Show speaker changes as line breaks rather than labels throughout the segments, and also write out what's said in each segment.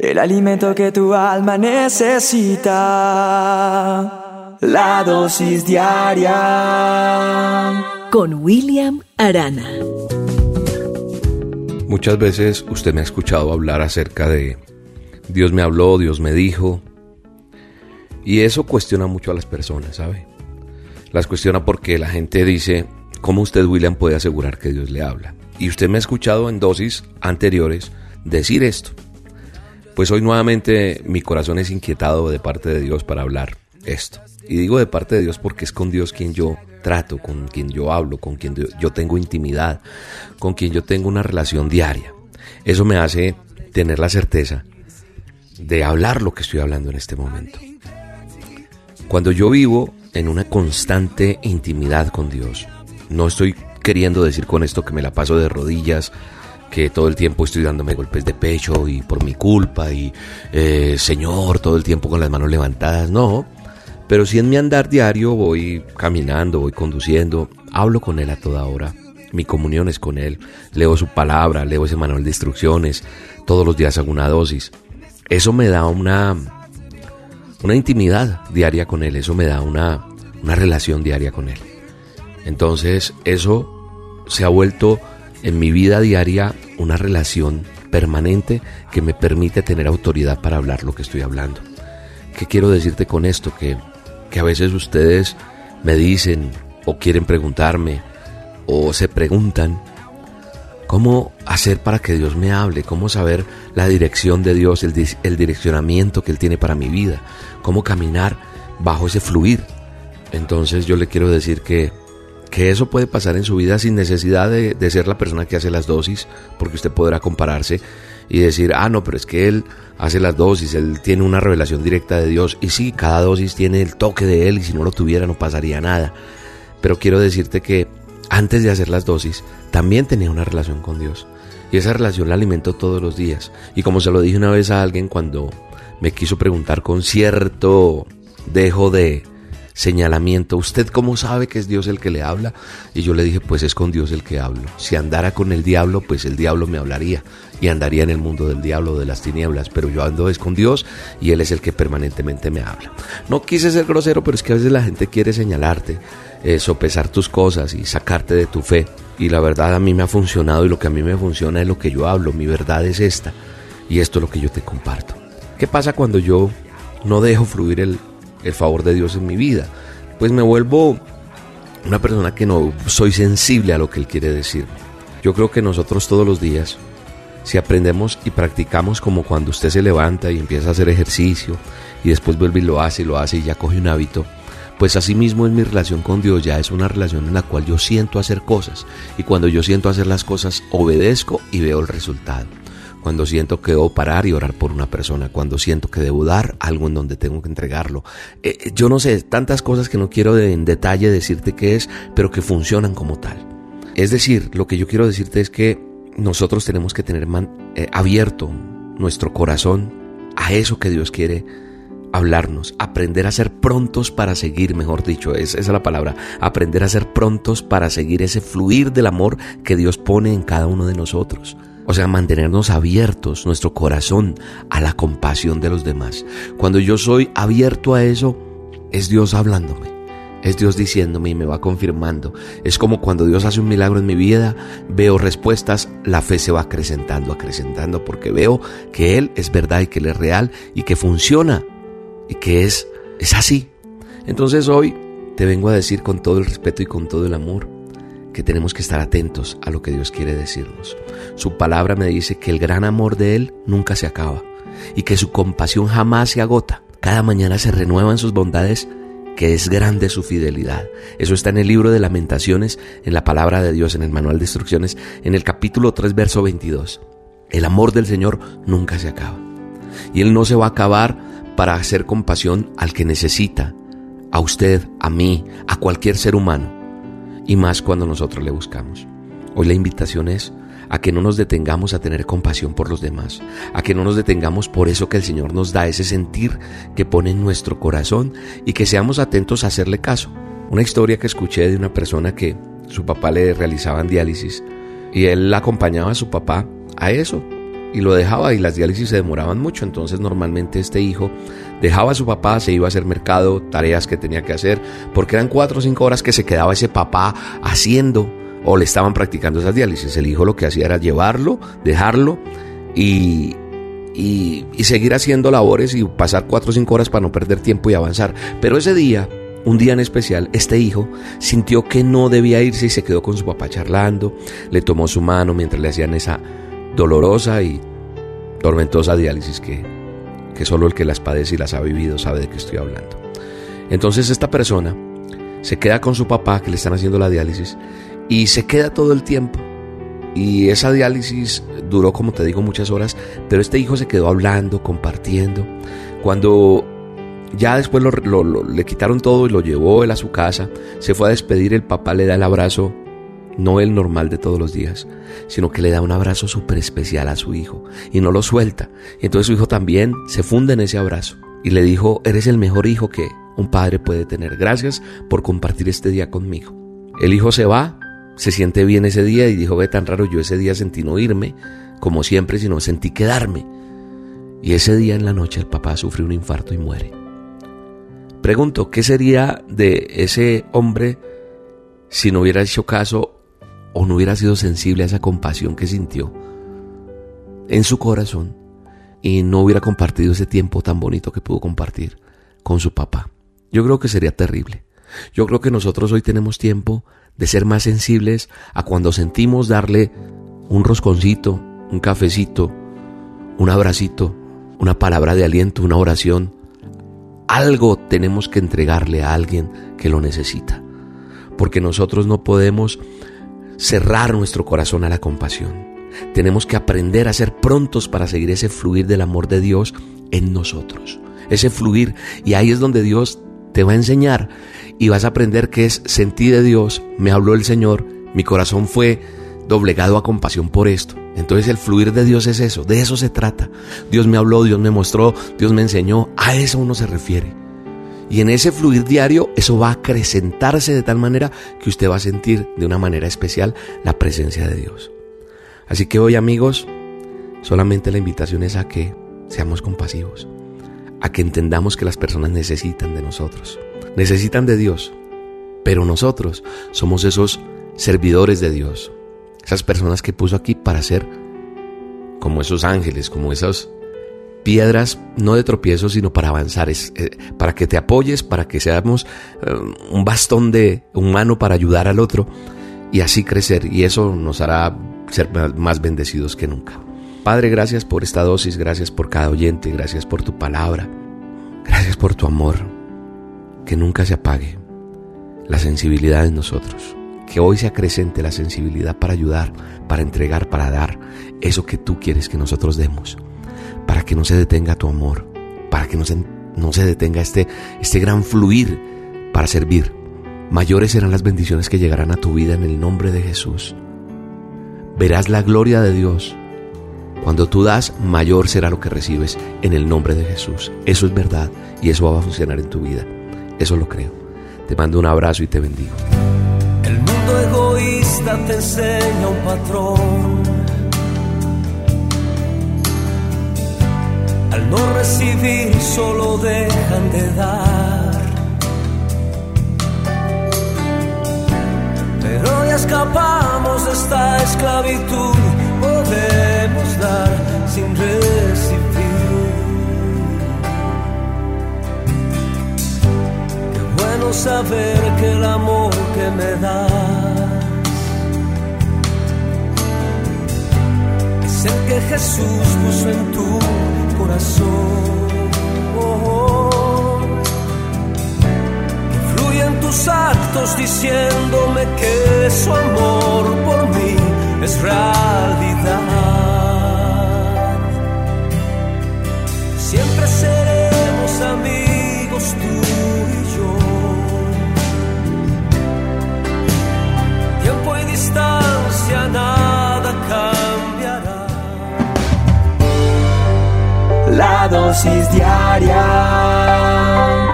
El alimento que tu alma necesita. La dosis diaria.
Con William Arana.
Muchas veces usted me ha escuchado hablar acerca de Dios me habló, Dios me dijo. Y eso cuestiona mucho a las personas, ¿sabe? Las cuestiona porque la gente dice, ¿cómo usted, William, puede asegurar que Dios le habla? Y usted me ha escuchado en dosis anteriores decir esto. Pues hoy nuevamente mi corazón es inquietado de parte de Dios para hablar esto. Y digo de parte de Dios porque es con Dios quien yo trato, con quien yo hablo, con quien yo tengo intimidad, con quien yo tengo una relación diaria. Eso me hace tener la certeza de hablar lo que estoy hablando en este momento. Cuando yo vivo en una constante intimidad con Dios, no estoy queriendo decir con esto que me la paso de rodillas, que todo el tiempo estoy dándome golpes de pecho y por mi culpa y eh, Señor, todo el tiempo con las manos levantadas, no. Pero si en mi andar diario voy caminando, voy conduciendo, hablo con Él a toda hora. Mi comunión es con Él, leo su palabra, leo ese manual de instrucciones, todos los días hago una dosis. Eso me da una, una intimidad diaria con Él, eso me da una, una relación diaria con Él. Entonces eso se ha vuelto en mi vida diaria una relación permanente que me permite tener autoridad para hablar lo que estoy hablando. ¿Qué quiero decirte con esto? Que, que a veces ustedes me dicen o quieren preguntarme o se preguntan cómo hacer para que Dios me hable, cómo saber la dirección de Dios, el, el direccionamiento que Él tiene para mi vida, cómo caminar bajo ese fluir. Entonces yo le quiero decir que eso puede pasar en su vida sin necesidad de, ser la persona que hace las dosis, porque usted podrá compararse y decir, ah, no, pero es que él hace las dosis, él tiene una revelación directa de Dios, y sí, cada dosis tiene el toque de él, y si no lo tuviera no pasaría nada. Pero quiero decirte que antes de hacer las dosis, también tenía una relación con Dios. Y esa relación la alimento todos los días. Y como se lo dije una vez a alguien cuando me quiso preguntar con cierto dejo de, señalamiento. ¿Usted cómo sabe que es Dios el que le habla? Y yo le dije, pues es con Dios el que hablo. Si andara con el diablo, pues el diablo me hablaría y andaría en el mundo del diablo, de las tinieblas. Pero yo ando es con Dios y Él es el que permanentemente me habla. No quise ser grosero, pero es que a veces la gente quiere señalarte, eh, sopesar tus cosas y sacarte de tu fe. Y la verdad a mí me ha funcionado y lo que a mí me funciona es lo que yo hablo. Mi verdad es esta y esto es lo que yo te comparto. ¿Qué pasa cuando yo no dejo fluir el, el favor de Dios en mi vida. Pues me vuelvo una persona que no soy sensible a lo que Él quiere decir. Yo creo que nosotros todos los días, si aprendemos y practicamos como cuando usted se levanta y empieza a hacer ejercicio y después vuelve y lo hace y lo hace y ya coge un hábito, pues así mismo en mi relación con Dios ya es una relación en la cual yo siento hacer cosas y cuando yo siento hacer las cosas obedezco y veo el resultado cuando siento que debo parar y orar por una persona, cuando siento que debo dar algo en donde tengo que entregarlo. Eh, eh, yo no sé, tantas cosas que no quiero en detalle decirte qué es, pero que funcionan como tal. Es decir, lo que yo quiero decirte es que nosotros tenemos que tener eh, abierto nuestro corazón a eso que Dios quiere hablarnos, aprender a ser prontos para seguir, mejor dicho, esa es la palabra, aprender a ser prontos para seguir ese fluir del amor que Dios pone en cada uno de nosotros. O sea, mantenernos abiertos, nuestro corazón a la compasión de los demás. Cuando yo soy abierto a eso, es Dios hablándome. Es Dios diciéndome y me va confirmando. Es como cuando Dios hace un milagro en mi vida, veo respuestas, la fe se va acrecentando, acrecentando, porque veo que Él es verdad y que Él es real y que funciona y que es, es así. Entonces hoy te vengo a decir con todo el respeto y con todo el amor, que tenemos que estar atentos a lo que Dios quiere decirnos. Su palabra me dice que el gran amor de Él nunca se acaba y que su compasión jamás se agota. Cada mañana se renuevan sus bondades, que es grande su fidelidad. Eso está en el libro de lamentaciones, en la palabra de Dios, en el manual de instrucciones, en el capítulo 3, verso 22. El amor del Señor nunca se acaba. Y Él no se va a acabar para hacer compasión al que necesita, a usted, a mí, a cualquier ser humano y más cuando nosotros le buscamos. Hoy la invitación es a que no nos detengamos a tener compasión por los demás, a que no nos detengamos por eso que el Señor nos da, ese sentir que pone en nuestro corazón y que seamos atentos a hacerle caso. Una historia que escuché de una persona que su papá le realizaban diálisis y él acompañaba a su papá a eso, y lo dejaba y las diálisis se demoraban mucho. Entonces normalmente este hijo dejaba a su papá, se iba a hacer mercado, tareas que tenía que hacer, porque eran cuatro o cinco horas que se quedaba ese papá haciendo o le estaban practicando esas diálisis. El hijo lo que hacía era llevarlo, dejarlo y, y, y seguir haciendo labores y pasar cuatro o cinco horas para no perder tiempo y avanzar. Pero ese día un día en especial, este hijo sintió que no debía irse y se quedó con su papá charlando, le tomó su mano mientras le hacían esa dolorosa y tormentosa diálisis que, que solo el que las padece y las ha vivido sabe de qué estoy hablando. Entonces esta persona se queda con su papá que le están haciendo la diálisis y se queda todo el tiempo. Y esa diálisis duró, como te digo, muchas horas, pero este hijo se quedó hablando, compartiendo. Cuando ya después le quitaron todo y lo llevó él a su casa, se fue a despedir, el papá le da el abrazo no el normal de todos los días, sino que le da un abrazo súper especial a su hijo y no lo suelta. Y entonces su hijo también se funde en ese abrazo y le dijo, eres el mejor hijo que un padre puede tener. Gracias por compartir este día conmigo. El hijo se va, se siente bien ese día y dijo, ve tan raro, yo ese día sentí no irme, como siempre, sino sentí quedarme. Y ese día en la noche el papá sufre un infarto y muere. Pregunto, ¿qué sería de ese hombre si no hubiera hecho caso o no hubiera sido sensible a esa compasión que sintió en su corazón y no hubiera compartido ese tiempo tan bonito que pudo compartir con su papá. Yo creo que sería terrible. Yo creo que nosotros hoy tenemos tiempo de ser más sensibles a cuando sentimos darle un rosconcito, un cafecito, un abracito, una palabra de aliento, una oración. Algo tenemos que entregarle a alguien que lo necesita. Porque nosotros no podemos cerrar nuestro corazón a la compasión. Tenemos que aprender a ser prontos para seguir ese fluir del amor de Dios en nosotros. Ese fluir. Y ahí es donde Dios te va a enseñar y vas a aprender que es sentir de Dios. Me habló el Señor. Mi corazón fue doblegado a compasión por esto. Entonces el fluir de Dios es eso. De eso se trata. Dios me habló, Dios me mostró, Dios me enseñó. A eso uno se refiere. Y en ese fluir diario, eso va a acrecentarse de tal manera que usted va a sentir de una manera especial la presencia de Dios. Así que hoy amigos, solamente la invitación es a que seamos compasivos, a que entendamos que las personas necesitan de nosotros, necesitan de Dios, pero nosotros somos esos servidores de Dios, esas personas que puso aquí para ser como esos ángeles, como esos piedras no de tropiezo, sino para avanzar, eh, para que te apoyes, para que seamos eh, un bastón de humano para ayudar al otro y así crecer. Y eso nos hará ser más bendecidos que nunca. Padre, gracias por esta dosis, gracias por cada oyente, gracias por tu palabra, gracias por tu amor, que nunca se apague la sensibilidad en nosotros. Que hoy se acrecente la sensibilidad para ayudar, para entregar, para dar eso que tú quieres que nosotros demos para que no se detenga tu amor, para que no se, no se detenga este, este gran fluir para servir. Mayores serán las bendiciones que llegarán a tu vida en el nombre de Jesús. Verás la gloria de Dios. Cuando tú das, mayor será lo que recibes en el nombre de Jesús. Eso es verdad y eso va a funcionar en tu vida. Eso lo creo. Te mando un abrazo y te bendigo.
El mundo egoísta te enseña un patrón no recibir solo dejan de dar. Pero ya escapamos de esta esclavitud, podemos dar sin recibir. Qué bueno saber que el amor que me das es el que Jesús puso en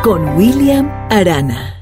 Con William Arana.